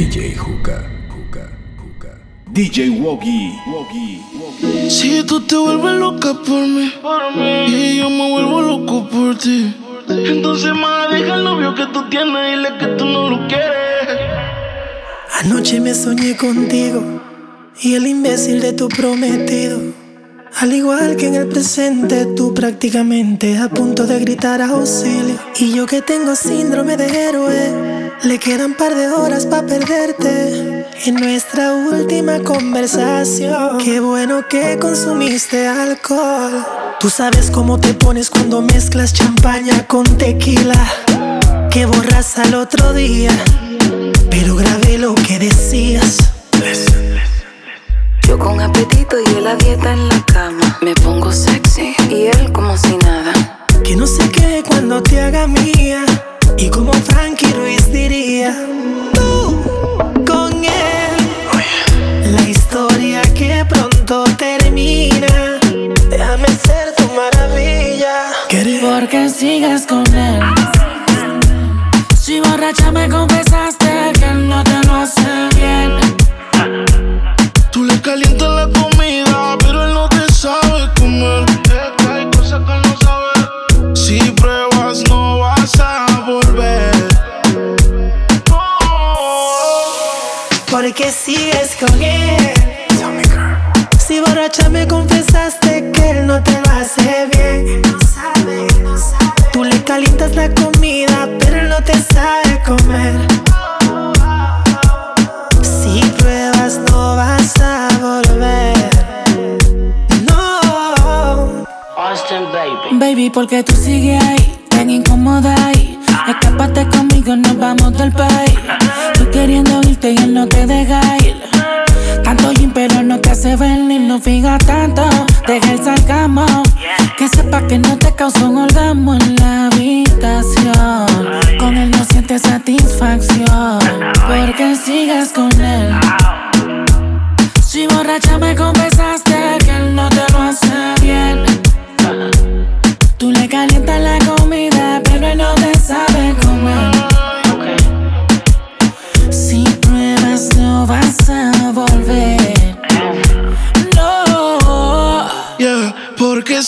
DJ Juca, Juca, Juca. DJ Woggy, Woggy, Woggy. Si tú te vuelves loca por mí, y yo me vuelvo loco por ti. Entonces más deja el novio que tú tienes y dile que tú no lo quieres. Anoche me soñé contigo y el imbécil de tu prometido. Al igual que en el presente, tú prácticamente a punto de gritar auxilio. Y yo que tengo síndrome de héroe, le quedan par de horas para perderte. En nuestra última conversación, qué bueno que consumiste alcohol. Tú sabes cómo te pones cuando mezclas champaña con tequila, que borras al otro día, pero grabé lo que decías. Yo con apetito y él la dieta en la cama. Me pongo sexy y él como si nada. Que no sé qué cuando te haga mía. Y como Frankie Ruiz diría, tú con él. La historia que pronto termina. Déjame ser tu maravilla. Porque sigues con él. Si borracha me confesaste que él no te lo hace bien. Tú le calientas la comida, Porque sigues con él. Si borracha me confesaste que él no te lo hace bien. No sabe, no sabe. Tú le calientas la comida, pero él no te sabe comer. Si pruebas, no vas a volver. No. Baby, porque tú sigues ahí, tan incómoda ahí. Escápate conmigo, nos vamos del país. Tú queriendo irte y él no te deja ir. Tanto gym, pero no te hace venir, no fija tanto. Deja el sarcasmo. Que sepa que no te causó un orgasmo en la habitación. Con él no sientes satisfacción. Porque sigues con él. Si borracha me confesaste que él no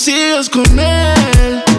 sigues con él.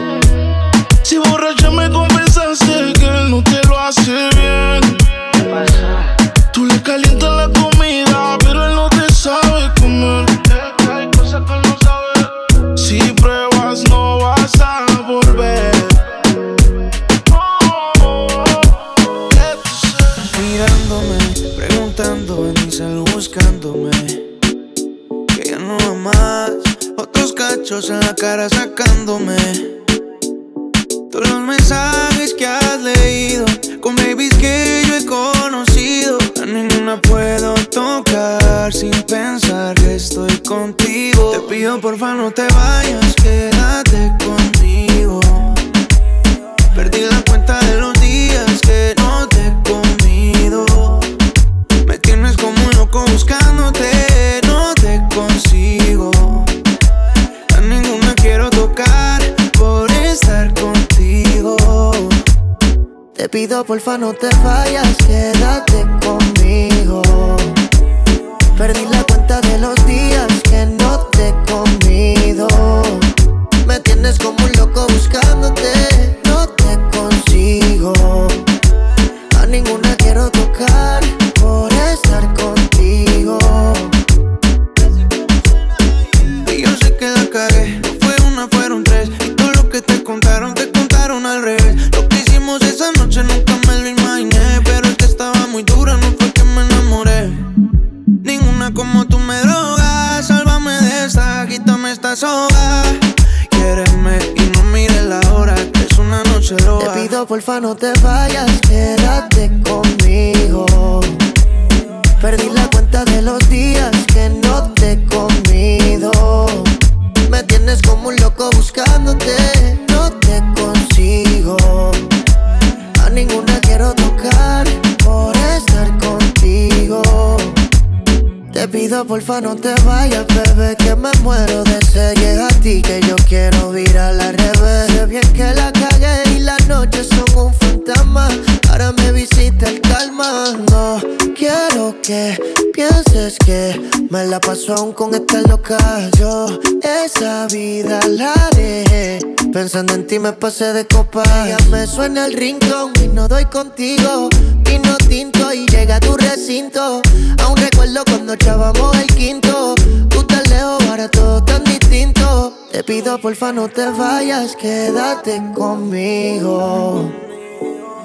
Ti me pasé de copa. Ya me suena el rincón y no doy contigo. Vino tinto y llega a tu recinto. Aún recuerdo cuando echábamos el quinto. Tú te lejos, ahora tan distinto. Te pido porfa no te vayas, quédate conmigo.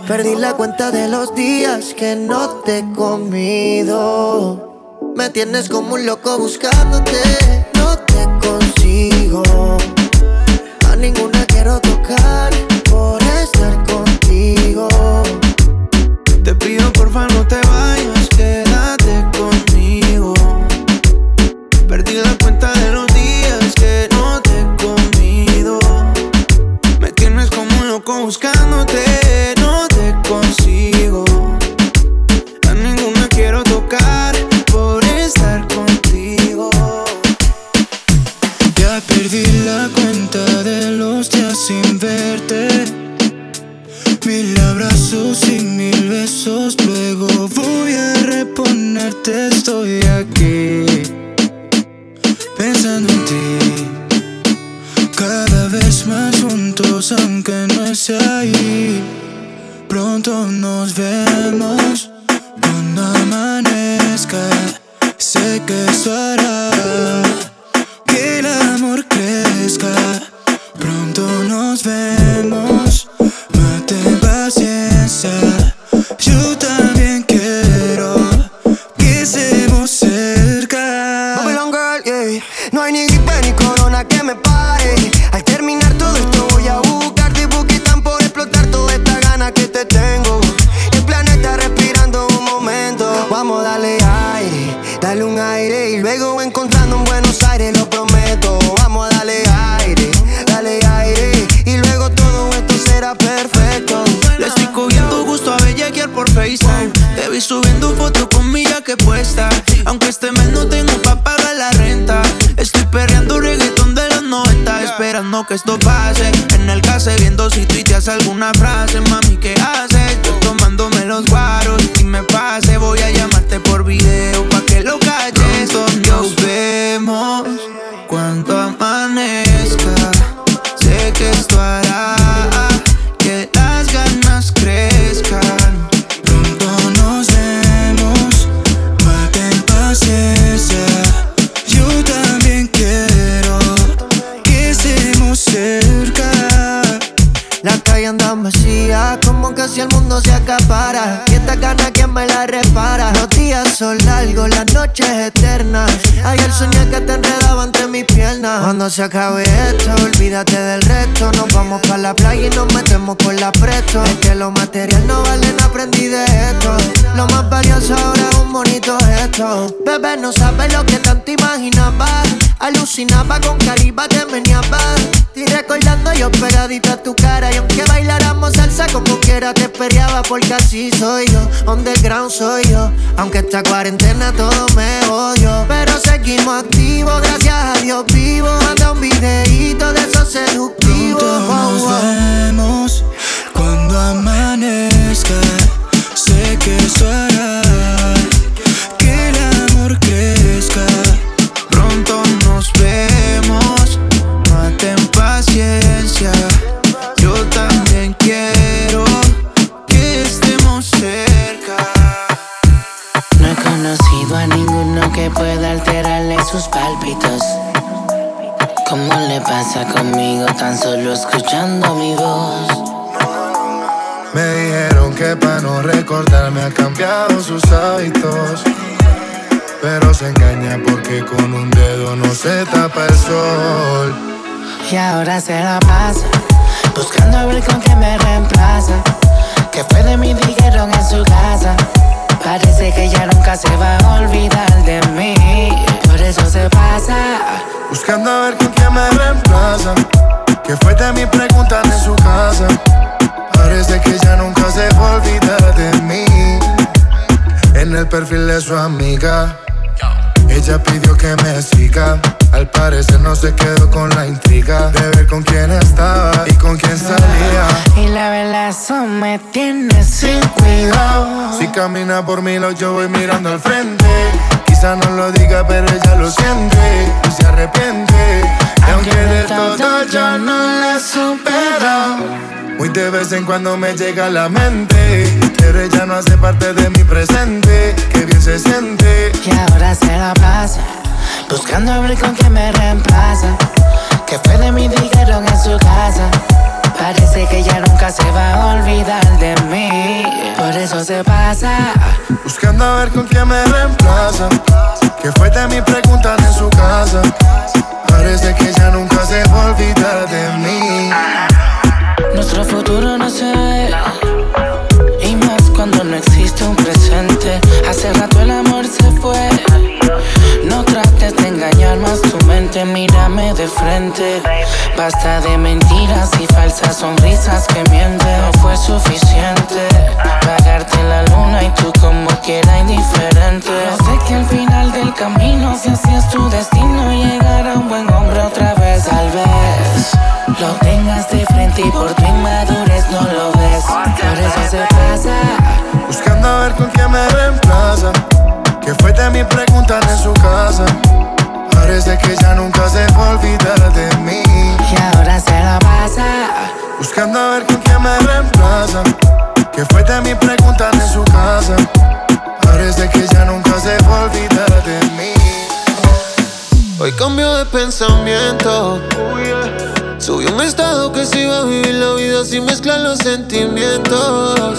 Perdí la cuenta de los días que no te he comido. Me tienes como un loco buscándote, no te consigo. Tanto imaginaba. Alucinaba con cariba, te meneaba. Y recordando yo pegadita a tu cara. Y aunque bailáramos salsa como quiera, te esperaba porque así soy yo. Underground soy yo. Aunque esta cuarentena todo me odio. Pero seguimos activos, gracias a Dios vivo. Manda un videito de esos seductivos. nos vemos cuando amanezca. Sé que eso ¿Cómo le pasa conmigo tan solo escuchando mi voz? Me dijeron que para no recordarme ha cambiado sus hábitos. Pero se engaña porque con un dedo no se tapa el sol. Y ahora se la pasa, buscando a ver con qué me reemplaza. Que fue de mí, dijeron en su casa. Parece que ya nunca se va a olvidar de mí. Por eso se pasa. Buscando a ver con quién me reemplaza. Que fue de mí, preguntan en su casa. Parece que ya nunca se va a olvidar de mí. En el perfil de su amiga. Ella pidió que me siga. Al parecer no se quedó con la intriga de ver con quién estaba y con quién salía. Y la verdad, eso me tiene sin cuidado. Si camina por mí, lo yo voy mirando al frente. Quizá no lo diga, pero ella lo siente y se arrepiente. Y aunque de todo yo no la supero. Muy de vez en cuando me llega a la mente. Pero ella no hace parte de mi presente. Que bien se siente. Y ahora se la pasa. Buscando a ver con quién me reemplaza. Que fue de mí, dijeron en su casa. Parece que ella nunca se va a olvidar de mí. Por eso se pasa. Buscando a ver con quién me reemplaza. Que fue de mí, preguntan en su casa. Parece que ella nunca se va a olvidar de mí. Nuestro futuro no se ve. Y más cuando no existe un presente. Hace rato el amor se fue. No trates de engañar más tu mente, mírame de frente. Basta de mentiras y falsas sonrisas que mienten. No fue suficiente pagarte la luna y tú como quiera indiferente. Yo sé que al final del camino, si así es tu destino, llegar a un buen hombre otra vez, tal vez. Lo tengas de frente y por tu inmadurez no lo ves. Por eso se pasa. Buscando a ver con quién me reemplaza. Que fue de mi pregunta en su casa. Parece que ya nunca se va a olvidar de mí. Y ahora se la pasa. Buscando a ver con quién me reemplaza. Que fue de mi pregunta en su casa. Parece que ya nunca se va a olvidar de mí. Hoy cambio de pensamiento. Subió un estado que se iba a vivir la vida sin mezclar los sentimientos.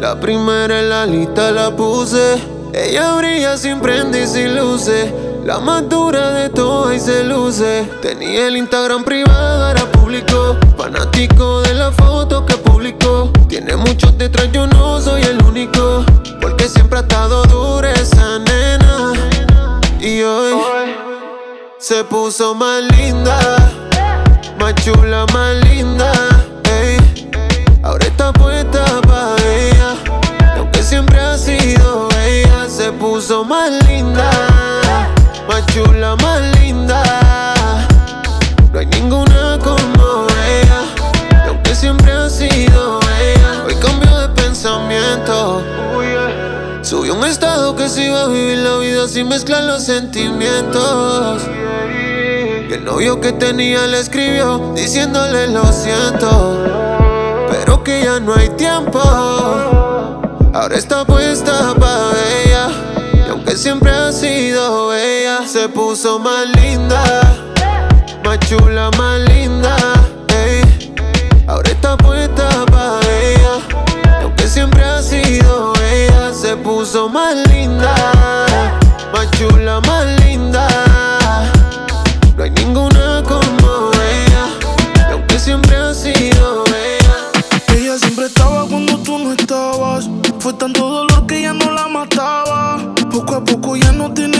La primera en la lista la puse. Ella brilla sin prende y sin luces. La más dura de todas y se luce. Tenía el Instagram privado, ahora público. Fanático de la foto que publicó. Tiene muchos detrás, yo no soy el único. Porque siempre ha estado dura esa nena. Y hoy se puso más linda. Más chula, más linda. Más linda. Más chula, más linda. No hay ninguna como ella. Y aunque siempre ha sido ella, hoy cambió de pensamiento. Subió un estado que se iba a vivir la vida sin mezclar los sentimientos. Y el novio que tenía le escribió diciéndole lo siento. Pero que ya no hay tiempo. Ahora está puesta para ella. Aunque siempre ha sido ella, se puso más linda. Más chula, más linda. ey. Ahora está puesta para ella. Y aunque siempre ha sido ella, se puso más linda. Más chula, más linda. No hay ninguna como ella. Y aunque siempre ha sido ella. Ella siempre estaba cuando tú no estabas. Fue tanto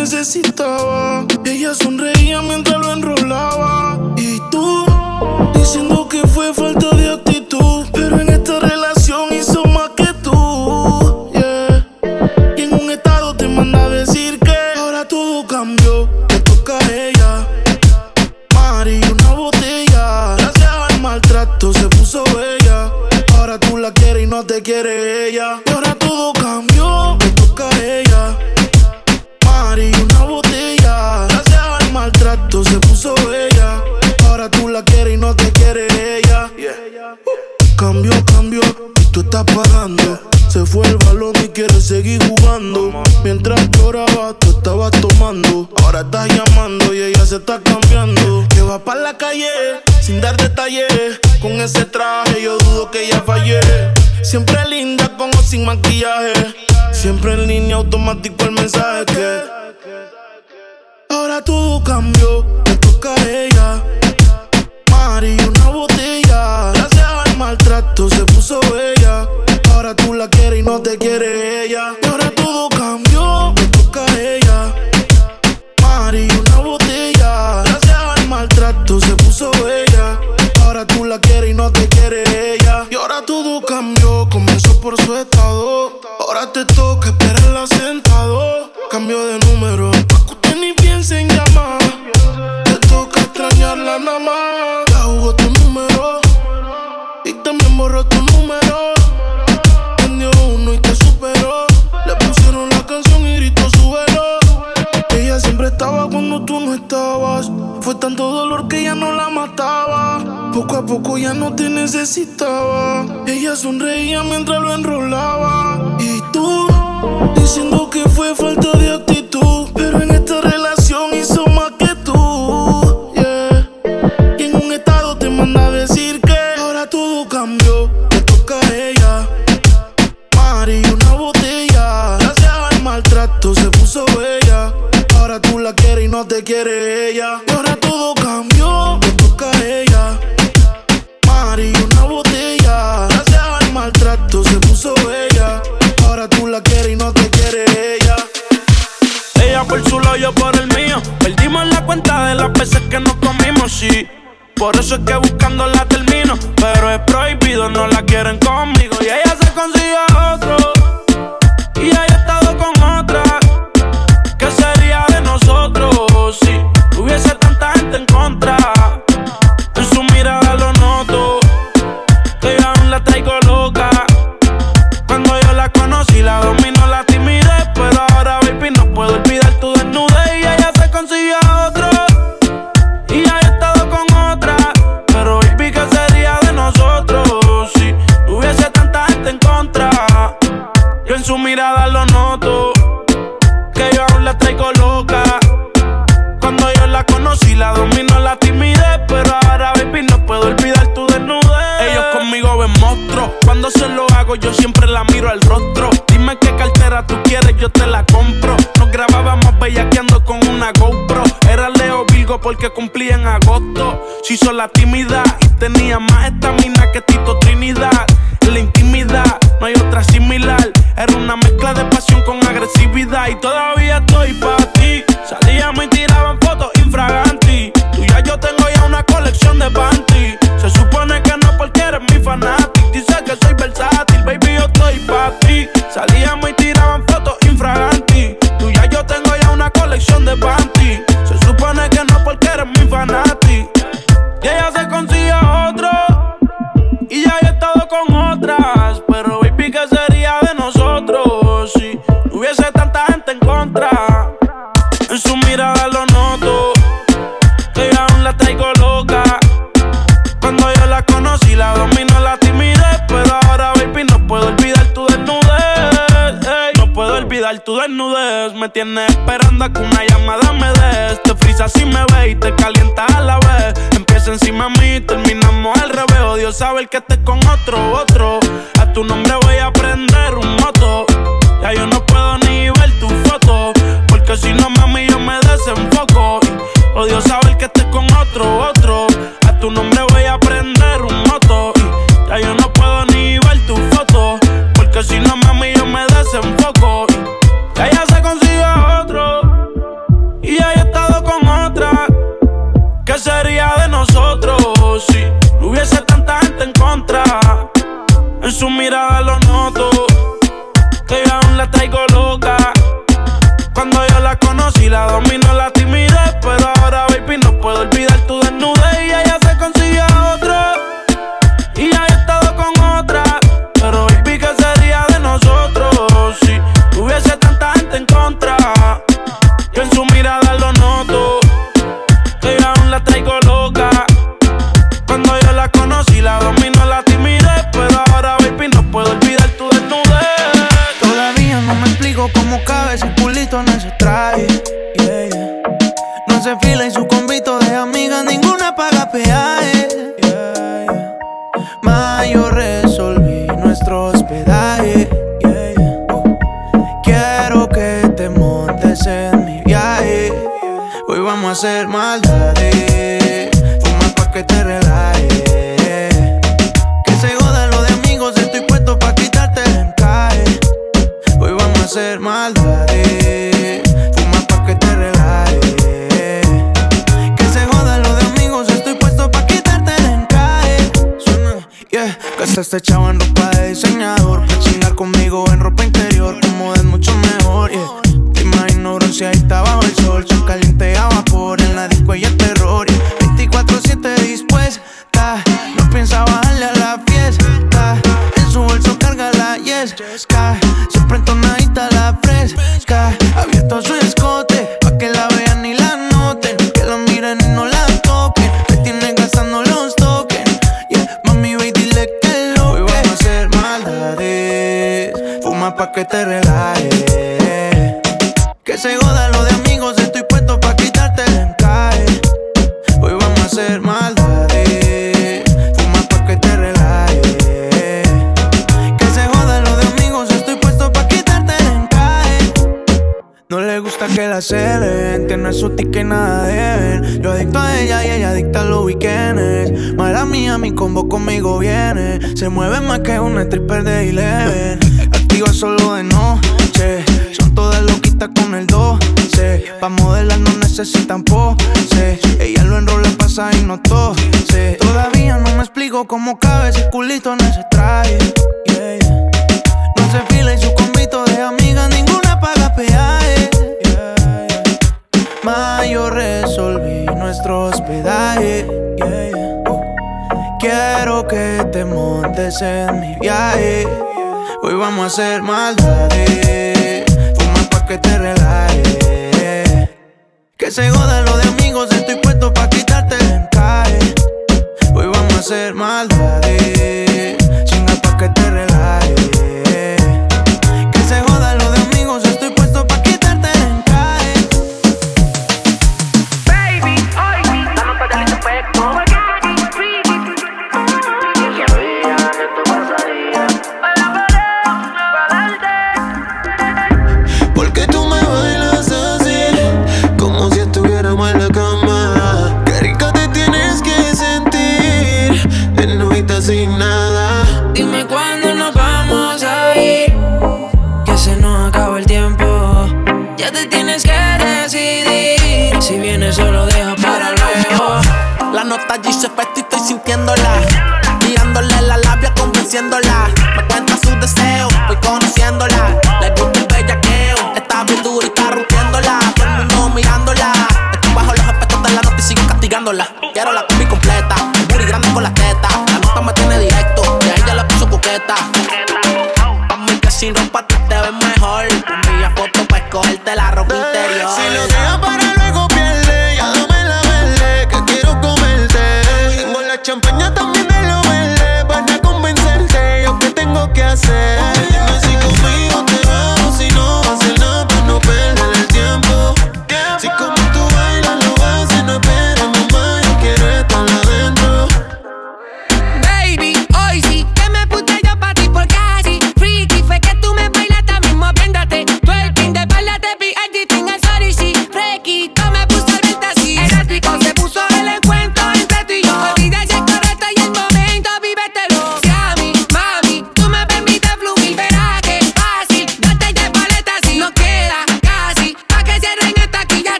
necesitaba. Ella sonreía mientras lo enrolaba. Y tú, diciendo ese traje, yo dudo que ella fallé. Siempre linda con o sin maquillaje. Siempre en línea automático el mensaje que. Ahora todo cambió, te toca a ella. Mari, una botella. Gracias al maltrato se puso bella. Ahora tú la quieres y no te quiere ella. por su estado. Ahora te toca esperarla sentado. Cambio de número, pa' que usted ni piense en llamar. Te toca extrañarla nada más. Ya jugó tu número y también borró tu número. cuando tú no estabas. Fue tanto dolor que ya no la mataba. Poco a poco ya no te necesitaba. Ella sonreía mientras lo enrolaba. Y tú, diciendo que fue falta de actitud. Pero en esta quiere ella. Y ahora todo cambió, me toca a ella. Mari, una botella. Gracias al maltrato se puso bella. Ahora tú la quieres y no te quiere ella. Ella por su lado, yo por el mío. Perdimos la cuenta de las veces que nos comimos, sí. Por eso es que buscándola termino. Pero es prohibido, no la quieren conmigo. Y ella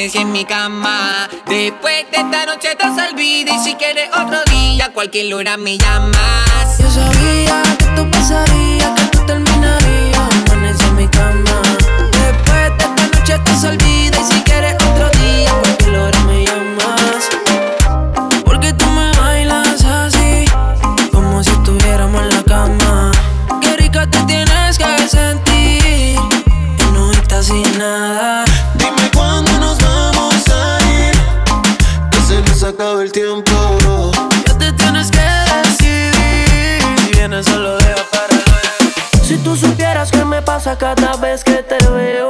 en mi cama. Después de esta noche te olvida y si quieres otro día, cualquier hora me llamas. Yo sabía que tú terminarías. Cada vez que te veo.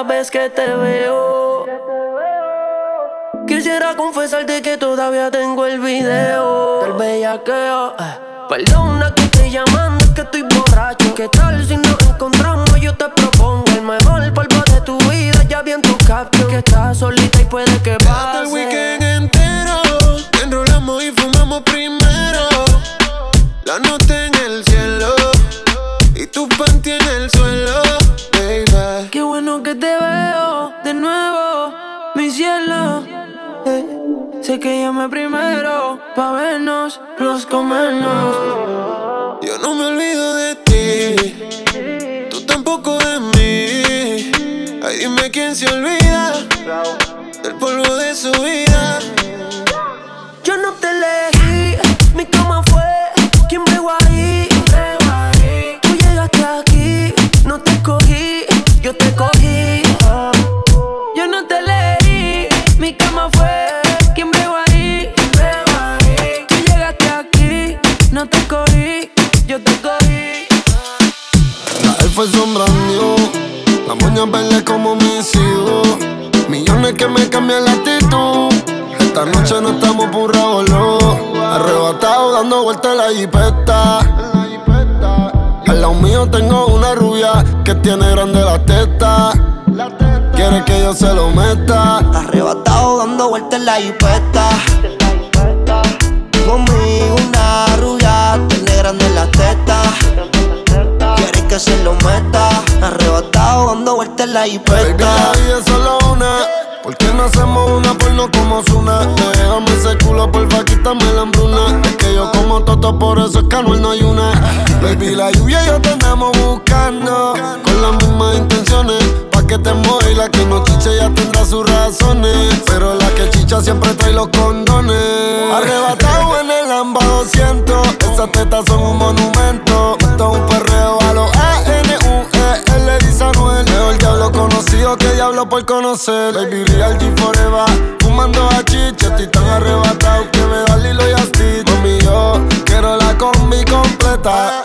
Cada vez que te veo. Quisiera confesarte que todavía tengo el video del bellaqueo. eh. Perdona que estoy llamando, es que estoy borracho. ¿Qué tal si nos encontramos? Yo te propongo el mejor polvo de tu vida. Ya vi en tu caption que estás solita y puede que Quédate el pase. weekend entero. Enrolamos y fumamos primero. La nota sé que llamé primero pa' vernos, los comernos. Yo no me olvido de ti. Tú tampoco de mí. Ay, dime quién se olvida del polvo de su vida. Yo no te elegí, mi cama fue quien bregó ahí. Tú llegaste aquí, no te cogí, yo te cogí. Fue sombra mío, la moña verde como mis hijos. Millones que me cambian la actitud. Esta noche no estamos por no. Arrebatado dando vueltas en la jipeta. Al lado mío tengo una rubia que tiene grande la teta. Quiere que yo se lo meta. Arrebatado dando vueltas en la jipeta. Conmigo una rubia, tiene grande la teta. Que se lo meta. Arrebatado dando vueltas en la Baby, jipeta. la vida solo una. ¿Por qué no hacemos una porno como Zuna? Déjame ese culo, porfa, quítame la hambruna. Es que yo como toto, por eso es que Anuel no hay una. Baby, la lluvia y yo te andamos buscando. Con las mismas intenciones. Pa' que te mueva y la que no chiche ya tendrá sus razones. Pero la que chicha siempre trae los condones. Arrebatado en el Lamba 200. Esas tetas son un monumento. Esto es un perreo conocido que diablo por conocer. Baby, real G forever. Fumando a chicha, estoy tan arrebatado que me da Lilo y Asti. Mami, yo quiero la combi completa.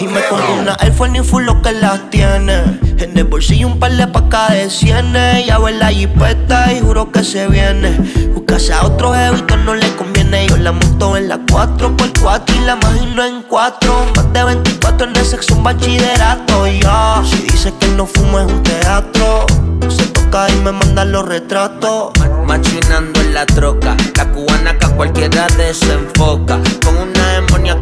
Y me Una Air Force ni full lo que las tiene. En el bolsillo un par de pacas de cienes. Ya ve la jipeta y juro que se viene. Buscase a otro jevito no le conviene. Yo la monto en la 4x4 y la imagino en 4. Más de 24 en el sexo, un bachillerato. Ya, si dice que no fumo es un teatro. Se toca y me manda los retratos. Machinando en la troca, la cubana que a cualquiera desenfoca. Con una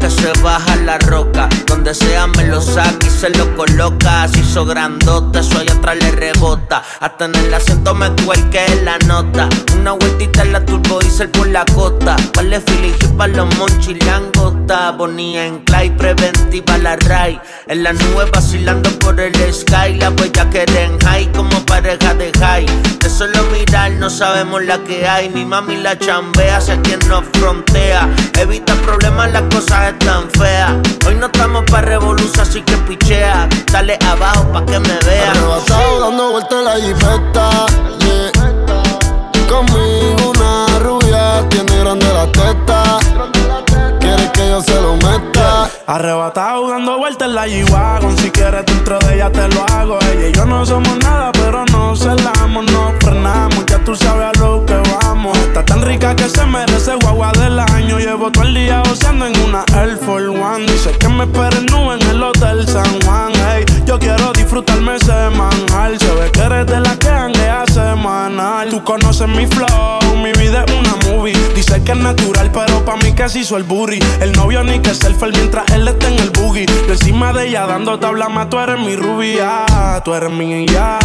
se baja la roca. Donde sea me lo saca y se lo coloca. Se hizo grandote, eso allá atrás le rebota. Hasta en el asiento me que la nota. Una vueltita en la turbo diesel por la costa. Vale feeling para los monchis langota. Bonía en clay, preventiva la ray. En la nube vacilando por el sky. La huella que en high como pareja de high. De solo mirar no sabemos la que hay. Mi mami la chambea, sé quien nos frontea. Evita problemas, las cosas Hoy no estamos pa' revolución, así que pichea. Dale abajo pa' que me vea. Arrebatado dando vueltas la jipeta. Conmigo una rubia tiene grande la teta. Quiere que yo se lo meta. Arrebatado dando vueltas en la G-Wagon Si quieres dentro de ella te lo hago. Ella y yo no somos nada pero no celamos No frenamos, ya tú sabes a lo que vamos. Está tan rica que se merece guagua del año. Llevo todo el día goceando en una Air Force One. Dice que me esperen nube en el Hotel San Juan. Hey, Yo quiero disfrutarme semanal Se ve que eres de la que hanguea Tú conoces mi flow, mi vida es una movie Dice que es natural pero pa' mí se hizo el booty El novio ni que selfie mientras él está en el boogie. Yo encima de ella dando tabla más, tú eres mi rubia, tú eres mi ya.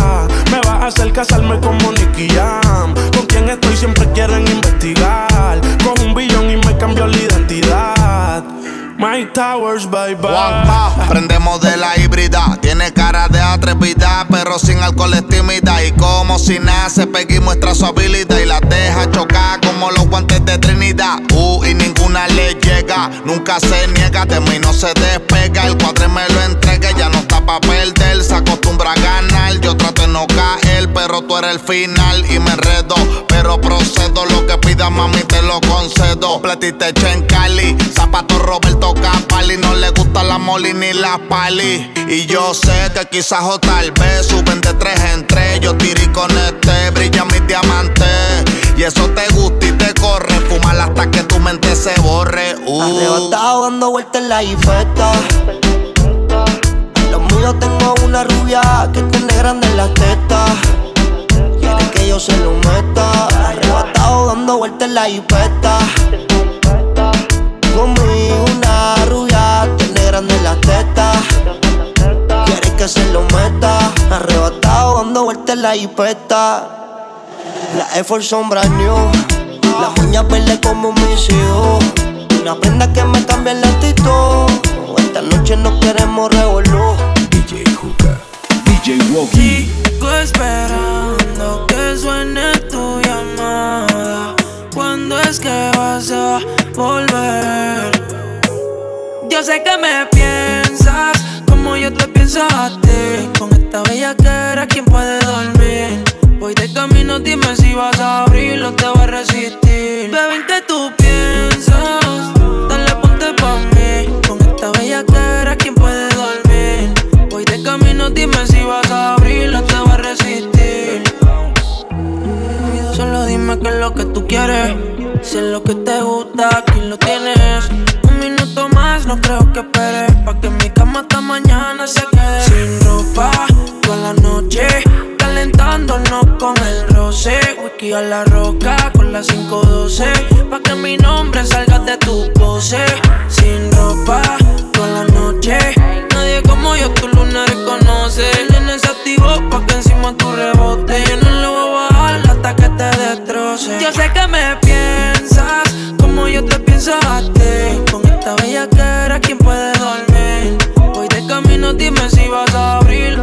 Me vas a hacer casarme como Nicky Jam. Con quien estoy siempre quieren investigar. Con un billón y me cambió la identidad. My Towers, bye bye. prendemos de la híbrida. Tiene cara de atrevida, pero sin alcohol es tímida. Y como si nace, Peggy muestra su habilidad y la deja chocar como los guantes de Trinidad. Uh, y ninguna le llega, nunca se niega, de mí no se despega. El cuadre me lo entrega, ya no está pa' perder. Se acostumbra a ganar, yo trato no caer, pero tú eres el final y me enredo. Pero procedo, lo que pida mami te lo concedo. Platiste en Cali, zapato Roberto Capali, no le gusta la moli ni la pali. Y yo sé que quizás o tal vez suben de tres en tres. Yo tiré con este, brilla mi diamante. Y eso te gusta y te corre. Fumar hasta que tu mente se borre. Uh. Arrebatado dando vueltas en la infesta. Los míos tengo una rubia que tiene grande las tetas. Quiere que yo se lo meta. Arrebatado dando vueltas en la infesta. Conmigo una rubia tiene grande las tetas. Quiere que se lo meta. Arrebatado dando vueltas en la infesta. La son brand new. Las uñas verdes como mis hijos. Una prenda que me cambia la actitud. Esta noche no queremos revolú. DJ Juca, DJ Woggy. Sigo esperando que suene tu llamada. ¿Cuándo es que vas a volver? Yo sé que me piensas como yo te pienso a ti. Con esta bella que era quien puede dormir. Voy de camino, dime si vas a abrir o te voy a resistir. Bebé, ¿en qué tú qué es lo que tú quieres. Si es lo que te gusta, aquí lo tienes. Un minuto más, no creo que esperes. Pa' que mi cama hasta mañana se quede. Sin ropa, toda la noche. Calentándonos con el roce. Whisky a la roca con la 512. Pa' que mi nombre salga de tu pose. Sin ropa, toda la noche. Nadie como yo tu luna reconoce. Tienes activo pa' que encima tu rebote. Yo sé que me piensas como yo te pienso a ti. Con esta bella que era quien puede dormir. Voy de camino, dime si vas a abrir.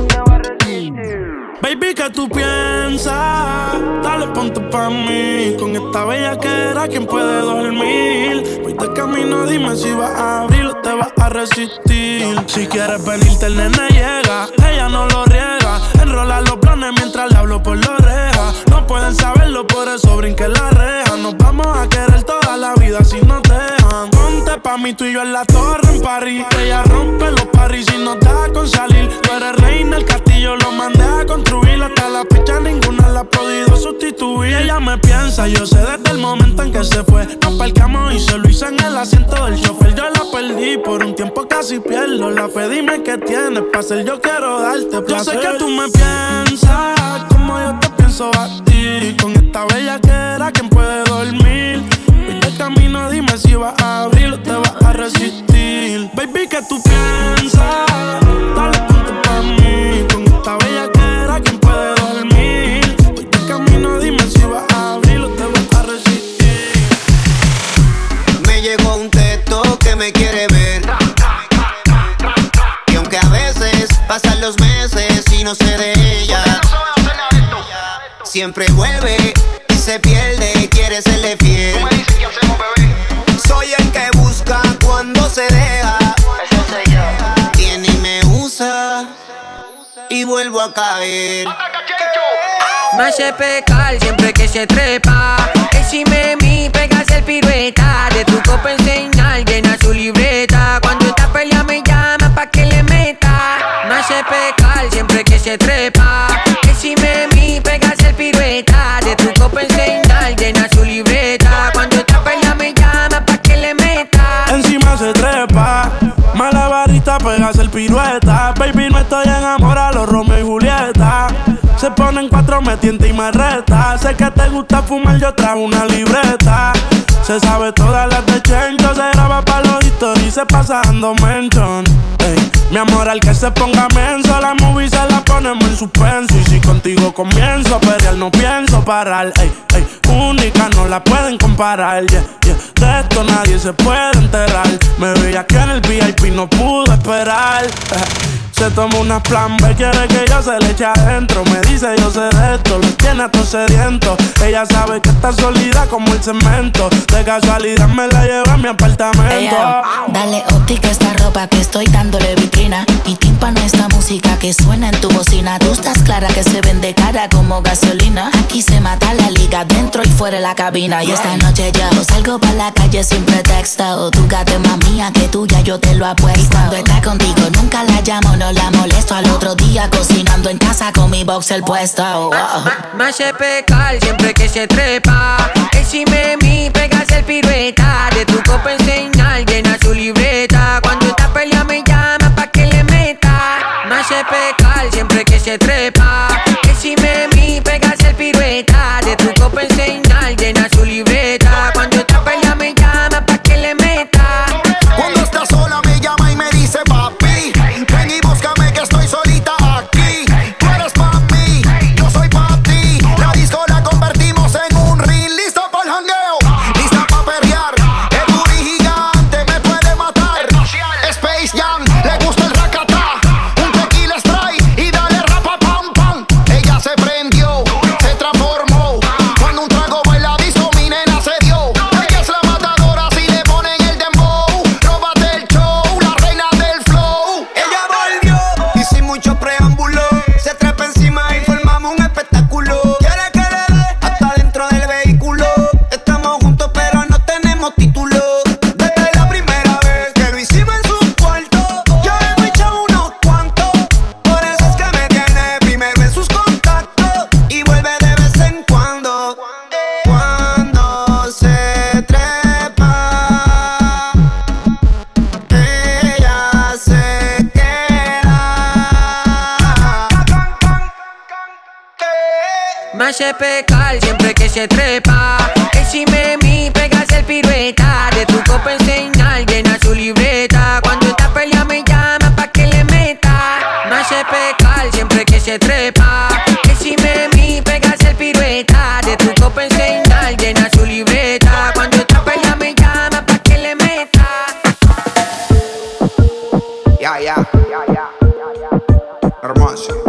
Baby, ¿qué tú piensas? Dale, ponte pa' mí. Con esta bella que era quien puede dormir. Voy de camino, dime si vas a abrir o te vas a resistir. Si quieres venirte, el nene llega. Ella no lo. Enrola los planes mientras le hablo por la oreja. No pueden saberlo, por eso brinque la reja. Nos vamos a querer toda la vida si nos dejan. Ponte pa' mí, tú y yo en la torre en París. Ella rompe los paris y no da con salir. Tú eres reina, el castillo lo mandé a construir. Hasta la fecha ninguna la ha podido sustituir. Ella me piensa, yo sé desde el momento en que se fue. Nos parcamos y se lo hice en el asiento del chofer. Yo la perdí, por un tiempo casi pierdo la fe. Dime qué tienes para ser, yo quiero darte placer. Yo sé que tú me piensas como yo te pienso a ti. Con esta bella que era, ¿quién puede dormir? Hoy camino, dime si vas a abrir o te vas a resistir. Baby, que tú piensas? Dale punto pa' mí. Con esta bella era, ¿quién puede dormir? Te camino, dime si vas a abrir te vas a resistir. Me llegó un texto que me quiere ver. Y aunque a veces pasan los meses y no sé de ella, siempre vuelve y se pierde y quiere serle fiel. Soy el que busca cuando se deja. Viene y me usa y vuelvo a caer. Me hace pecar siempre que se trepa. Encima mi pegas el pirueta. De tu copa enseñar, llena su libreta. Cuando esta pelea me llama pa' que le meta. Me hace pecar siempre que se trepa. Encima mi pegas el pirueta. De tu copa enseñar, llena su libreta. Baby, no estoy enamorado, los Romeo y Julieta. Se ponen cuatro, me tienta y me reta. Sé que te gusta fumar, yo trajo una libreta. Se sabe todas las de Chencho, se graba pa' los y se pasa dando mention. Mi amor, al que se ponga menso, la movie se la ponemos en suspenso. Y si contigo comienzo a pelear, no pienso parar. Ey, ey, única, no la pueden comparar. Yeah, yeah. De esto nadie se puede enterar. Me veía aquí en el VIP, no pude esperar. Eh, Se toma una plan B, quiere que yo se le eche adentro. Me dice yo sé de esto, lo tiene a todo sediento. Ella sabe que está sólida como el cemento. De casualidad me la lleva a mi apartamento. Ey, Dale óptica a esta ropa que estoy dándole vitrina. Y tímpano esta música que suena en tu bocina. Tú estás clara que se vende cara como gasolina. Aquí se mata la liga dentro y fuera de la cabina. Y esta noche yo salgo pa' la calle sin pretexto. Tu gato es más mía que tuya, yo te lo apuesto. Y cuando está contigo nunca la llamo, no la molesto. Al otro día cocinando en casa con mi boxer puesto. Oh. Me hace pecar siempre que se trepa. Encima mi pegas el pirueta. De tu copa enseñar, llena su libreta. Cuando esta pelea me llama pa' que le meta. Me hace pecar siempre que se trepa. Encima mi hace pecar siempre que se trepa. Encima mi pegas el pirueta. De tu copa enseñar, llena su libreta. Cuando esta pelea me llama pa' que le meta. Me hace pecar siempre que se trepa. Encima mi pegas el pirueta. De tu copa enseñar, llena su libreta. Cuando esta pelea me llama pa' que le meta. Ya, ya, ya, ya. Hermoso.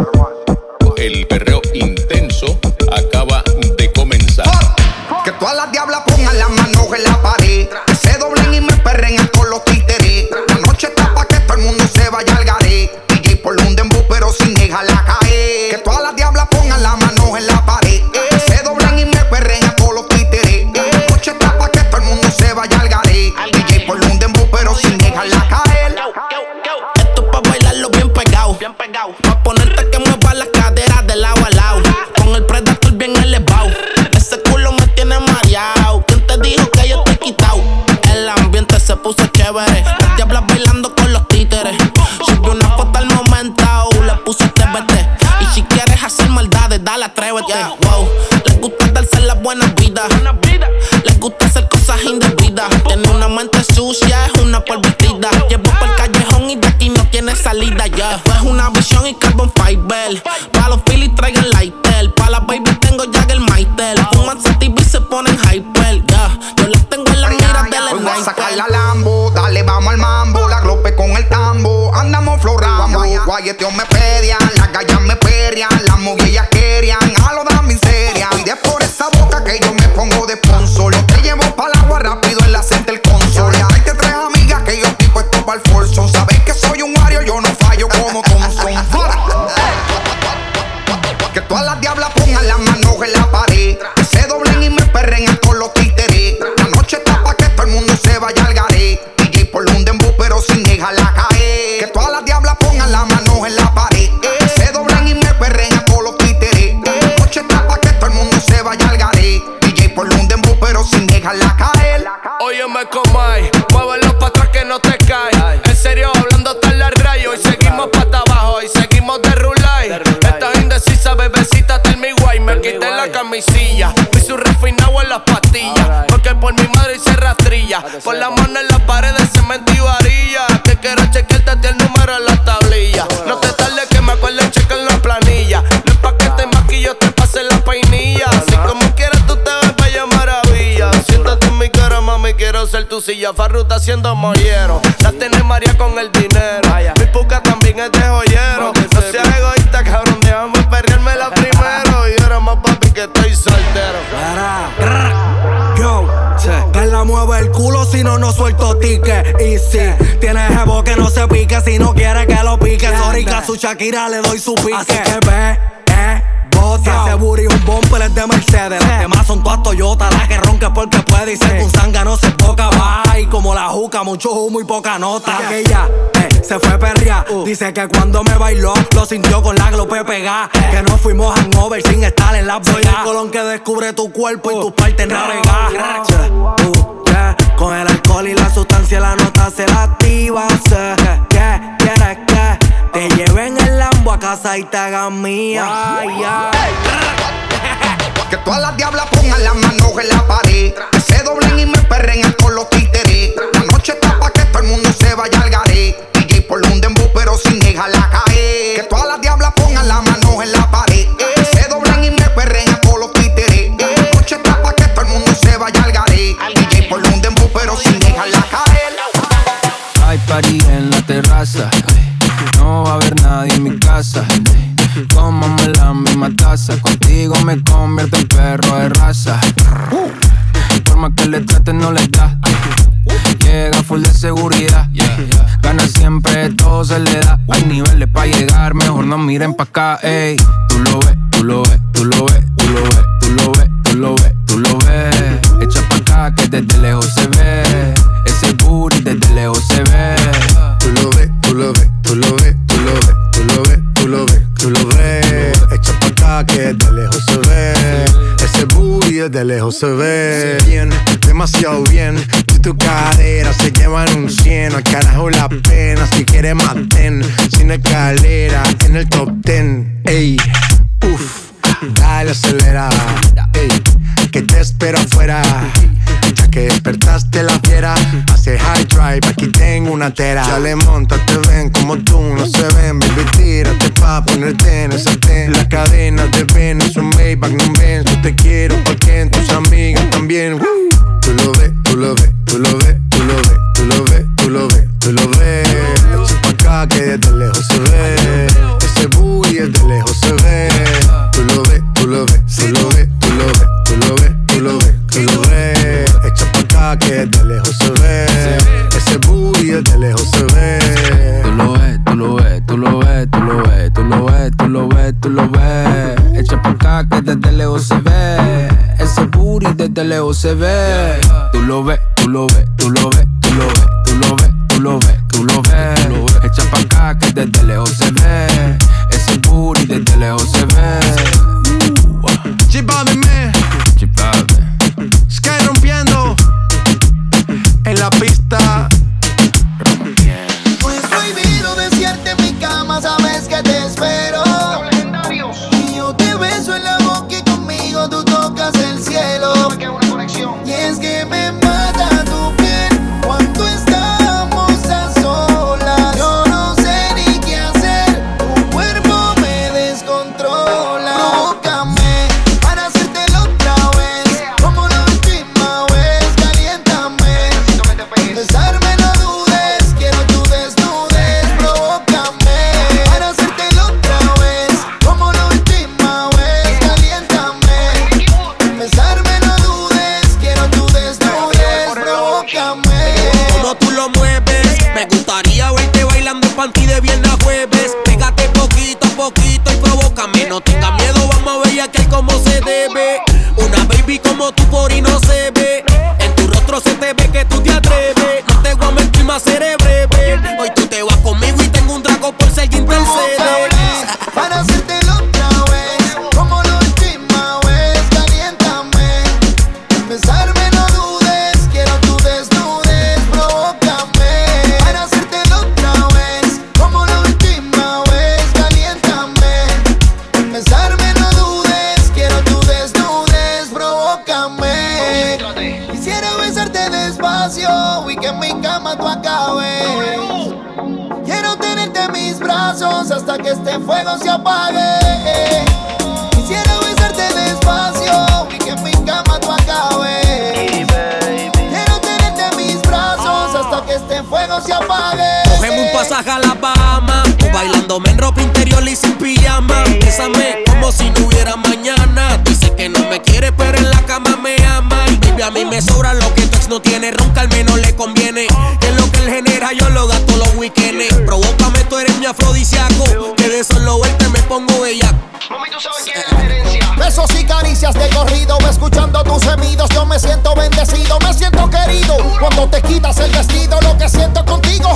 Les gusta darse las buena vida, Les gusta hacer cosas indebidas. Tiene una mente sucia, es una polvitida. Llevo por el callejón y de aquí no tiene salida. es una visión y carbon fiber. Para los Phillies traigan light. Florando, guayeteo me pedian, las gallas me perrian, las movillas querían, a lo da miseria, y de por esa boca que yo me pongo de sponsor, quité la camisilla, vi su refinado en las pastillas. Porque por mi madre hice rastrilla. Por la mano en la pared de cemento y varilla. Que quiero chequearte el número en la tablilla. No te tardes que me acuerde checar la planilla. No es pa' que te maquillo, te pase la peinilla. Si como quieras tú te ves bella maravilla. Siéntate en mi cara, mami, quiero ser tu silla. Farruta haciendo mollero. La tiene María con el dinero. Mi puca también es de joyero. No seas egoísta, cabrón, déjame perreármela primero. que estoy soltero. Yo, que la mueve el culo si no, no suelto ticket. Y si tiene jevo que no se pique, si no quiere que lo pique. Sorry, que a su Shakira le doy su pique. Así que ve, eh, bota. Ese booty un bumper es de Mercedes. Las demás son todas Toyota. La que ronque porque puede y ser un zanga no se poca. Bye, como la juca, mucho humo y poca nota. Aquella, eh, se fue perria. Dice que cuando me bailó, lo sintió con la glope pegada. Que no fuimos hangover sin estar en la Soy el colón que descubre tu cuerpo y tus partes navegar. Uh, Con el alcohol y la sustancia la nota se la activa. Que quieres que te lleven el Lambo a casa y te hagan mía. Ay, ay. Que todas las diablas pongan las manos en la pared. Que se doblen y me perren con los títeres. La noche está pa' que todo el mundo se vaya al garé. DJ por un dembow pero sin dejarla caer. Que todas las diablas pongan las manos en la pared. Que se doblen y me perren con los títeres. La noche está pa' que todo el mundo se vaya al garé. DJ por un dembow pero sin dejarla caer. Hay party en la terraza. No va a haber nadie en mi casa. Cómame la misma taza. Contigo me convierto en perro de raza. Por más que le traten, no le da. Llega full de seguridad. Gana siempre, todo se le da. Hay niveles para llegar, mejor no miren pa' acá. Ey, tú lo ves, tú lo ves, tú lo ves, tú lo ves, tú lo ves, tú lo ves, tú lo ves. Echa pa' acá que desde lejos se ve. Ese booty desde lejos se ve. Tú lo ves, tú lo ves, tú lo ves, tú lo ves, tú lo ves, tú lo ves, tú lo ves. Echa pa' acá que de lejos se ve. Ese booty de lejos se ve. Bien, demasiado bien. Y tu cadera se llevan un cien. Al carajo la pena. Si quieres maten. Sin escalera en el top ten. Ey, uff. Dale acelera. Ey, que te espero afuera. Ya que despertaste la fiera, hace high drive, aquí tengo una tera. Ya le monta, te ven como tú, no se ven, baby, tírate pa' ponerte en esa ten. La cadena de Venus, un Maybach, no Benz, yo te quiero porque tus amigas también. Tú lo ves, tú lo ves, tú lo ves, se ve. Tú lo ves, tú lo ves, Tú afrodisíaco. Que de solo verte me pongo bellaco. Besos y caricias de corrido, escuchando tus gemidos. Yo me siento bendecido, me siento querido. Cuando te quitas el vestido, lo que siento contigo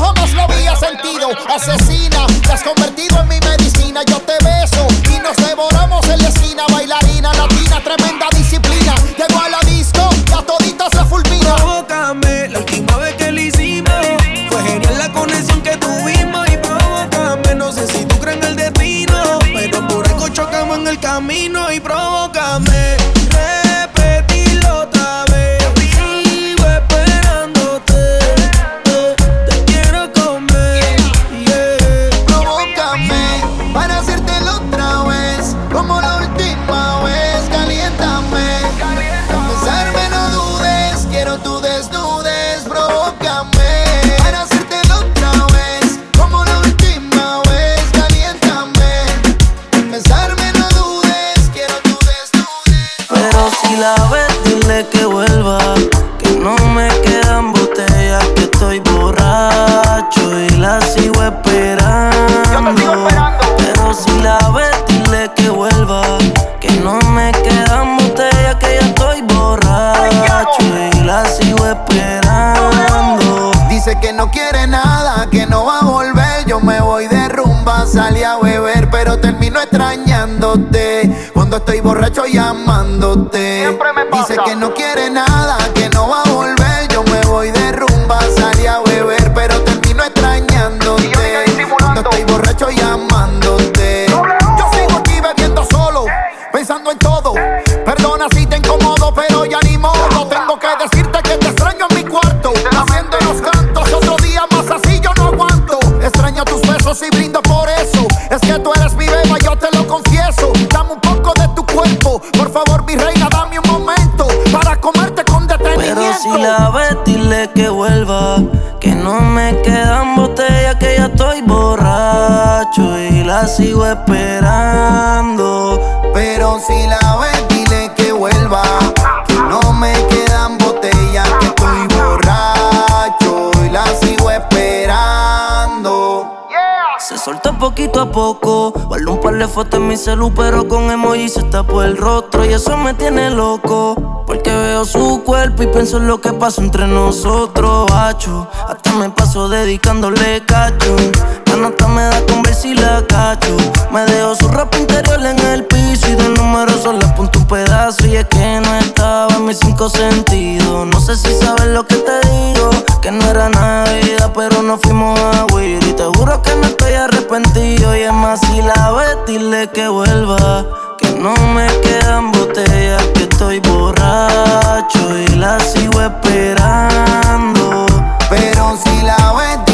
Cuando estoy borracho llamándote. Dice que no quiere nada, que esperando. Pero si la ves, dile que vuelva. Que no me quedan botellas, que estoy borracho y la sigo esperando. Se soltó poquito a poco. Guardo un par de fotos en mi celu, pero con emoji se tapó el rostro. Y eso me tiene loco. Porque veo su cuerpo y pienso en lo que pasó entre nosotros, hacho. Hasta me paso dedicándole cacho. Ya hasta me da con ver si la cacho. Me dejo su ropa interior en el piso y del número solo apunto un pedazo. Y es que no estaba en mis cinco sentidos. No sé si sabes lo que te digo. Que no era Navidad, pero nos fuimos a huir. Y te juro que no estoy arrepentido. Y es más, si la ves, dile que vuelva. Que no me quedan botellas, que estoy borracho y la sigo esperando. Pero si la ves,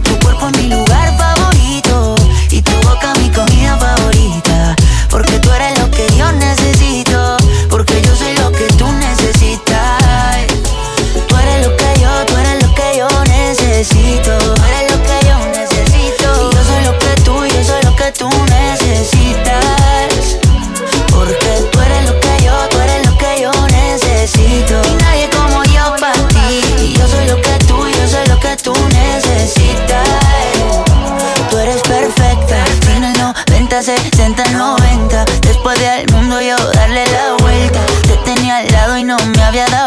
tu cuerpo es mi lugar.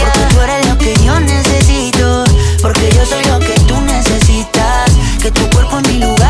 Porque tú eres lo que yo necesito. Porque yo soy lo que tú necesitas. Que tu cuerpo es mi lugar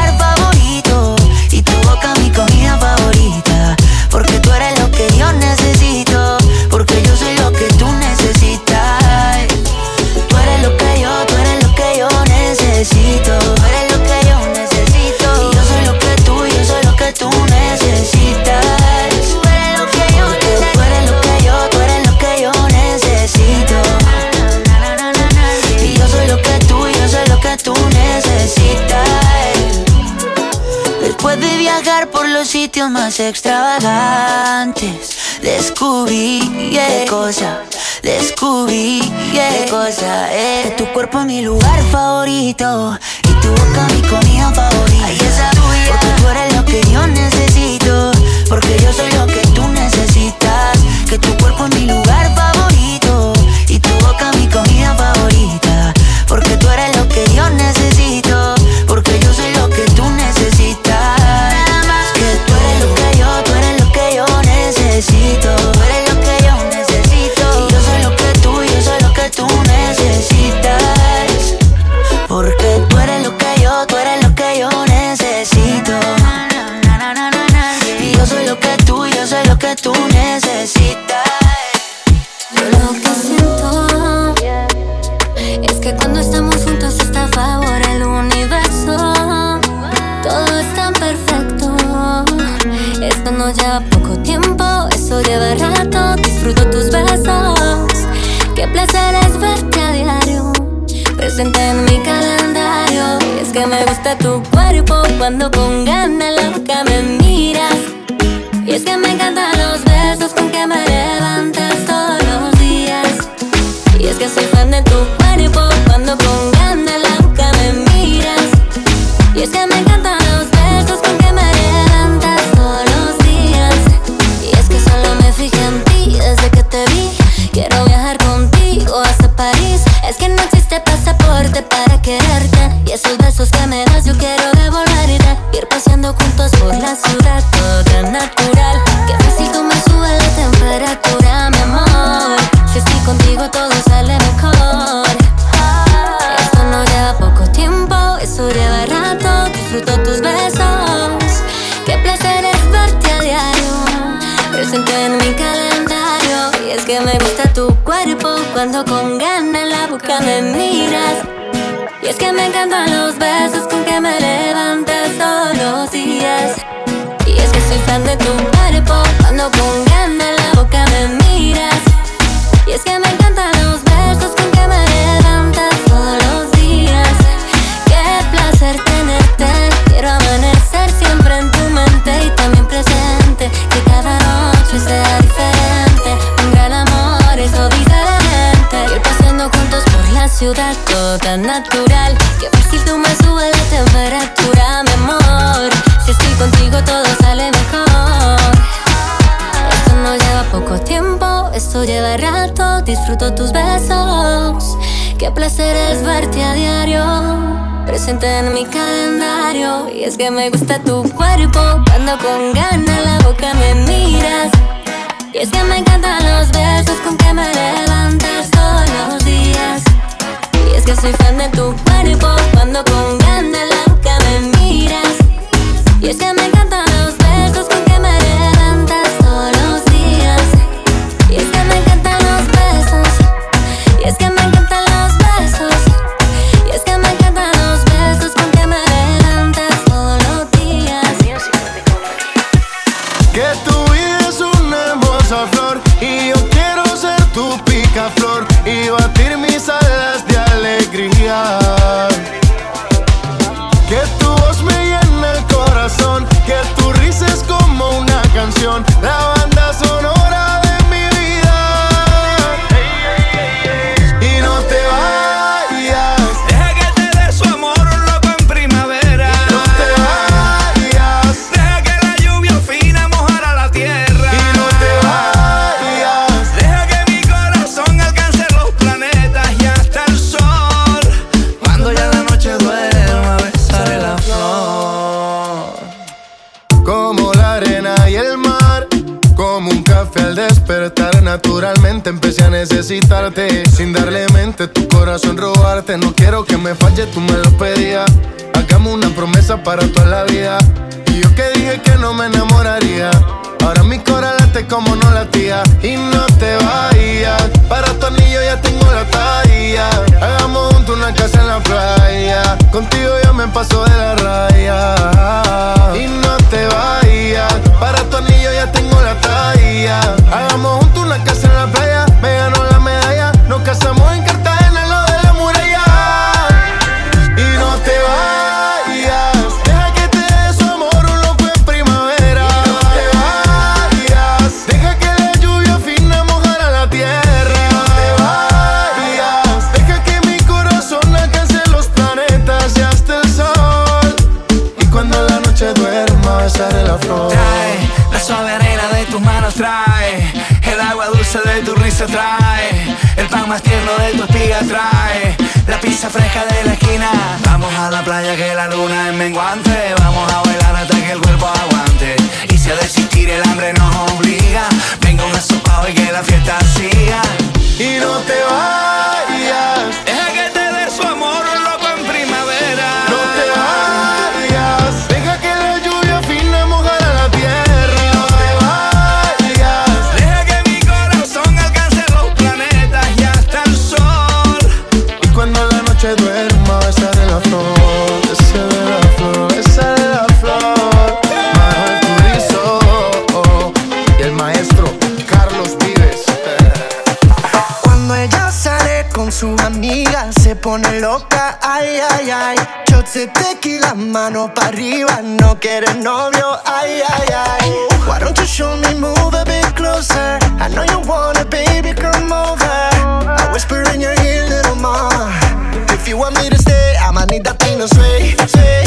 sitios más extravagantes, descubrí qué cosa, descubrí qué cosa es. Que tu cuerpo es mi lugar favorito y tu boca mi comida favorita. Ay, esa tuya. Porque tú eres lo que yo necesito, porque yo soy lo que tú necesitas. Que tu cuerpo es mi lugar favorito y tu boca mi comida favorita. Cuando con ganas loca me me encantan natural. Que fácil tú me subes la temperatura, mi amor. Si estoy contigo, todo sale mejor. Esto no lleva poco tiempo, esto lleva rato. Disfruto tus besos. Qué placer es verte a diario. Presente en mi calendario. Y es que me gusta tu cuerpo. Cuando con ganas la boca me miras. Y es que me encantan los besos con que me levantas todos los días. Y es que soy fan de tu cuerpo. Cuando con ganas la boca me miras. Y es que me encantan los besos con que me levantas todos los días. Y es que me encantan los besos. Y es que me vamos a bailar hasta que el cuerpo aguante. Y si a desistir el hambre nos obliga, venga un asopado y que la fiesta siga. Y no te vayas. Eh, loca, ay, ay, ay. yo de tequila, mano pa' arriba, no quieres novio, ay, ay, ay. Why don't you show me, move a bit closer? I know you wanna, baby, come over. I whisper in your ear, little ma. If you want me to stay, I'ma need that thing to sway, sway,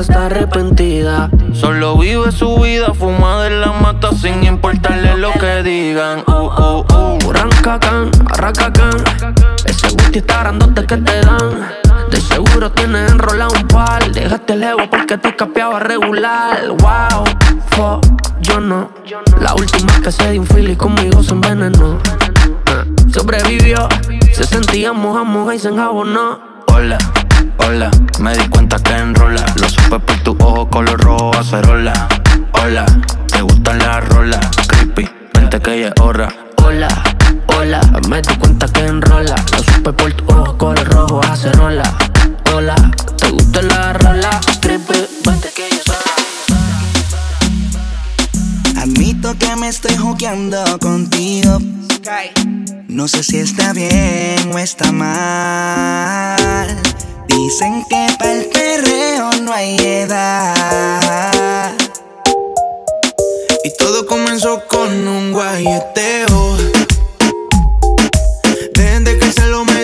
está arrepentida. Solo vive su vida, fuma de la mata sin importarle lo que digan. Uh, uh, uh. Oh, oh, oh, Rancacán, arracacán. Ese gusti está grandote que te dan. De seguro tienes enrolado un pal, Dejaste el ego porque te capeaba regular. Wow, fuck, yo no. La última que se dio un conmigo se envenenó. Eh, sobrevivió, se sentía moja, moja y se enjabonó. Hola, hola, me di cuenta que enrola los Pepe, tu ojo color rojo, acerola. Hola, te gustan las rolas. Creepy, vente que ella horra. Hola, hola, me di cuenta que enrola. Lo supe por tu ojo color rojo, acerola. Hola, te gustan las rolas. Creepy, vente que ella horra. Admito que me estoy jugueando contigo. No sé si está bien o está mal. Dicen que para el perreo no hay edad. Y todo comenzó con un guayeteo. Desde que se lo me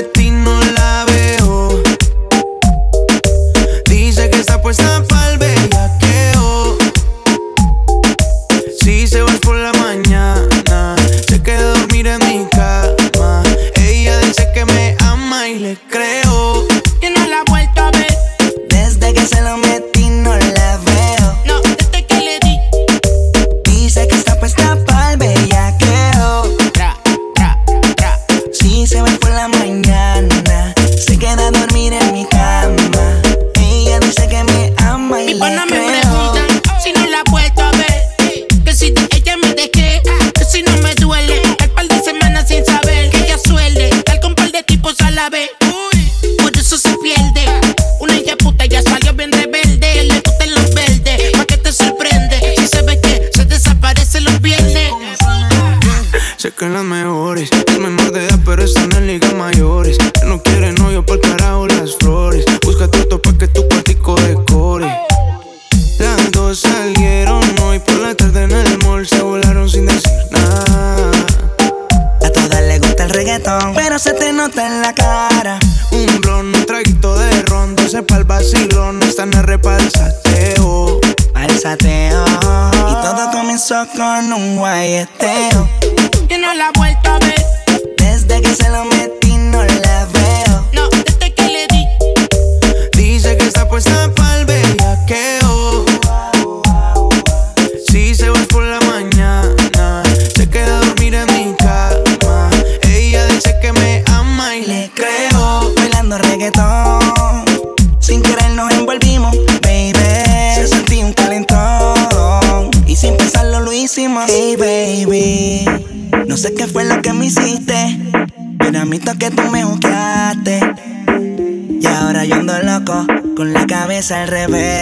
es al revés.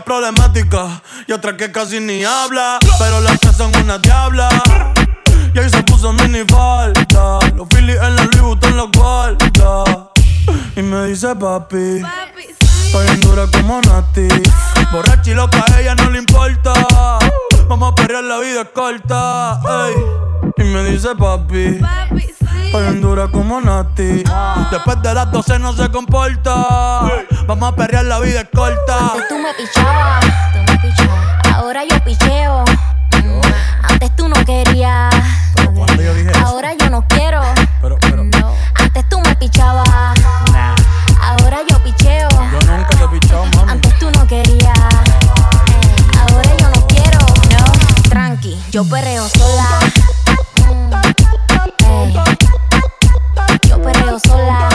problemática y otra que casi ni habla. Pero las tres son una diabla. Y ahí se puso mini falta. Los Phillies en la Louis en los guarda. Y me dice papi. Estoy en dura como Nati. Borracha y loca, a ella no le importa. Vamos a perrear, la vida es corta. Y me dice papi. Papi, sí. Pa Honduras como Nati. Ah. Después de las 12 no se comporta. Vamos a perrear, la vida es corta. Antes tú me pichabas. Ahora yo picheo. Mm. Antes tú no querías. Pero yo dije Ahora yo no quiero. Pero, pero. Antes tú me pichabas. Yo perreo sola. Yo perreo sola.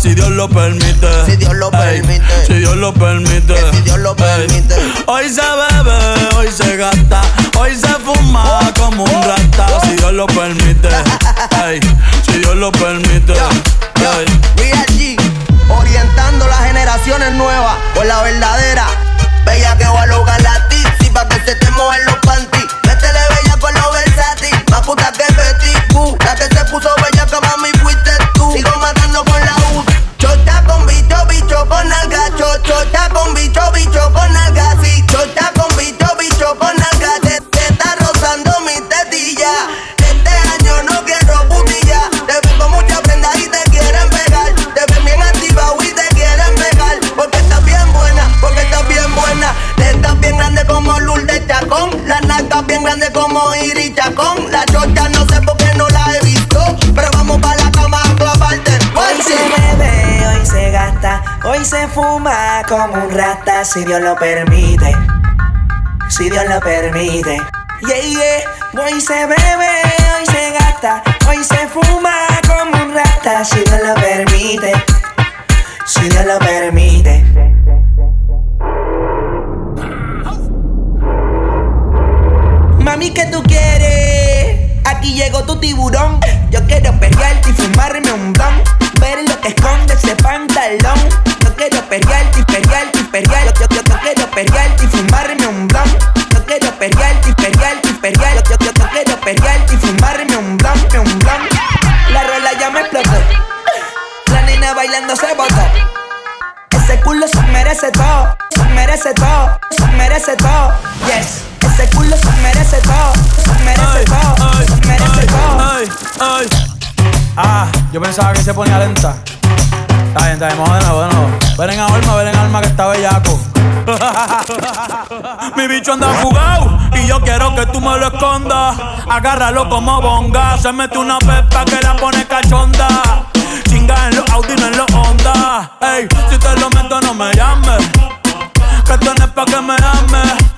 Si Dios lo permite. Si Dios lo permite. Si Dios lo permite. si Dios lo permite. Hoy se bebe, hoy se gasta, hoy se fuma como un rata, si Dios lo permite. si Dios lo permite. Ey. orientando las generaciones nuevas por la verdadera. Bella que va a lograr la tipsy pa' que se te mojen los panties. Métele bella con lo versátil, más puta que hoy se fuma como un rata si Dios lo permite. Si Dios lo permite. Yeah, yeah. Hoy se bebe, hoy se gasta, hoy se fuma como un rata si Dios lo permite. Si Dios lo permite. Mami, ¿qué tú quieres? Aquí llegó tu tiburón. Yo quiero perrearte y fumarme un blon. Ver lo que esconde ese pantalón. Yo quiero perrearte y perrearte y. Yo, yo, yo quiero perrearte y fumarme un blon. Yo quiero perrearte y perrearte y perrearte. Yo, yo, yo quiero perrearte y fumarme un blon, un blon. La rola ya me explotó. La nena bailando se botó. Ese culo se merece todo, se merece todo, se merece todo. Yes. Ese culo se merece todo, se merece todo, se merece todo. Ay, ay. Ah, yo pensaba que se ponía lenta. Está bien, está bien, vamos de nuevo. Ven en alma, ven en alma que está bellaco. Mi bicho anda fugado y yo quiero que tú me lo escondas. Agárralo como bonga. Se mete una pepa que la pone cachonda. Chinga en los Audi, no en los Honda. Ey, si te lo meto, no me llames. Que esto no es pa' que me ames.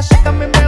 Algo que hace que a mí me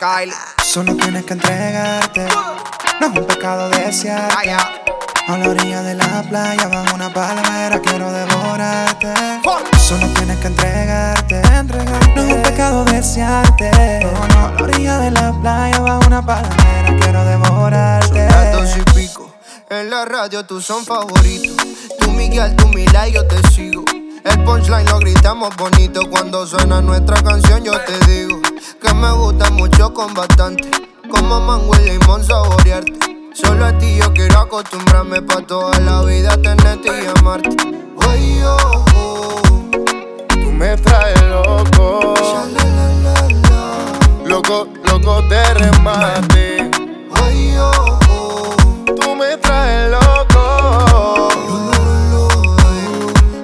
Kyle. Solo tienes que entregarte. No es un pecado desear. A la orilla de la playa, bajo una palmera, quiero devorarte. Solo tienes que entregarte. No es un pecado desearte. No. A la orilla de la playa, bajo una palmera, quiero devorarte. Dos y pico. En la radio tú son favoritos. Tú Miguel, tú Mila y yo te sigo. El punchline lo gritamos bonito. Cuando suena nuestra canción, yo te digo que me gusta mucho con bastante. Como mango y limón saborearte. Solo a ti yo quiero acostumbrarme pa' toda la vida tenerte y amarte. Ay, oh, oh. Tú me traes loco. Loco, loco de remate. Ay, oh, oh. Tú me traes loco.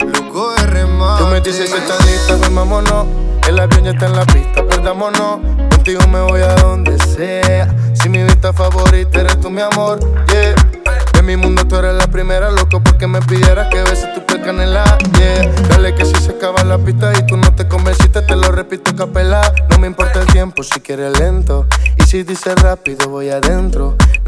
Loco de remate. Tú me dices que estás lista, pues vámonos. El avión ya está en la pista, perdámonos. Contigo me voy a donde sea. Si mi vista favorita eres tú, mi amor, yeah. En mi mundo tú eres la primera, loco, porque me pidieras que beses tu piel canela, yeah. Dale que si se acaba la pista y tú no te convenciste, te lo repito capela. No me importa el tiempo si quieres lento. Y si dices rápido, voy adentro.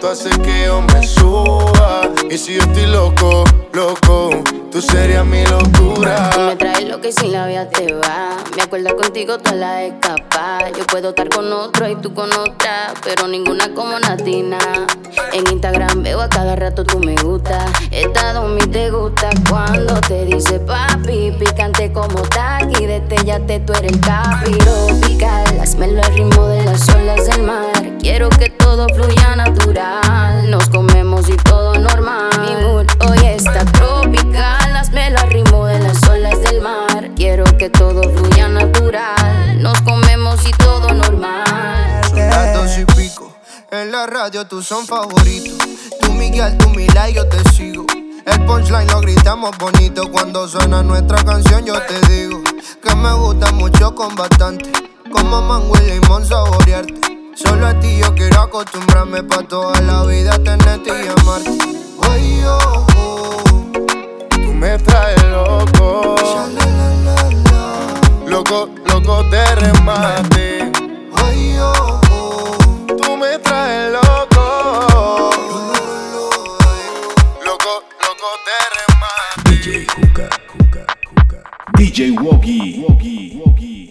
tú haces que yo me suba. Y si yo estoy loco, loco, tú serías mi locura. Tú me traes lo que sin la vida te va. Me acuerdo contigo toda la escapa. Yo puedo estar con otro y tú con otra, pero ninguna como Natina. En Instagram veo a cada rato tú me gusta. Esta domi te gusta cuando te dice papi. Picante como taqui, destellate, tú eres el capi. Tropical, hazmelo al ritmo de las olas del mar. Quiero que todo fluya natural. Nos comemos y todo normal. Mi mood hoy está tropical. Hazmelo al ritmo de las olas del mar. Quiero que todo fluya natural. Nos comemos y todo normal. Las dos y pico. En la radio tú son favoritos. Tú Miguel, tú Mila y yo te sigo. El punchline lo gritamos bonito. Cuando suena nuestra canción, yo te digo que me gusta mucho con bastante. Como mango y limón saborearte. Solo a ti yo quiero acostumbrarme pa' toda la vida tenerte y amarte. Ay, oh, oh. Tú me traes loco. Loco, loco de remate. Ay, oh, oh. Tú me traes loco. Loco, loco de remate. DJ Juca, Juca, Juca. DJ Woggy, Woggy, Woggy.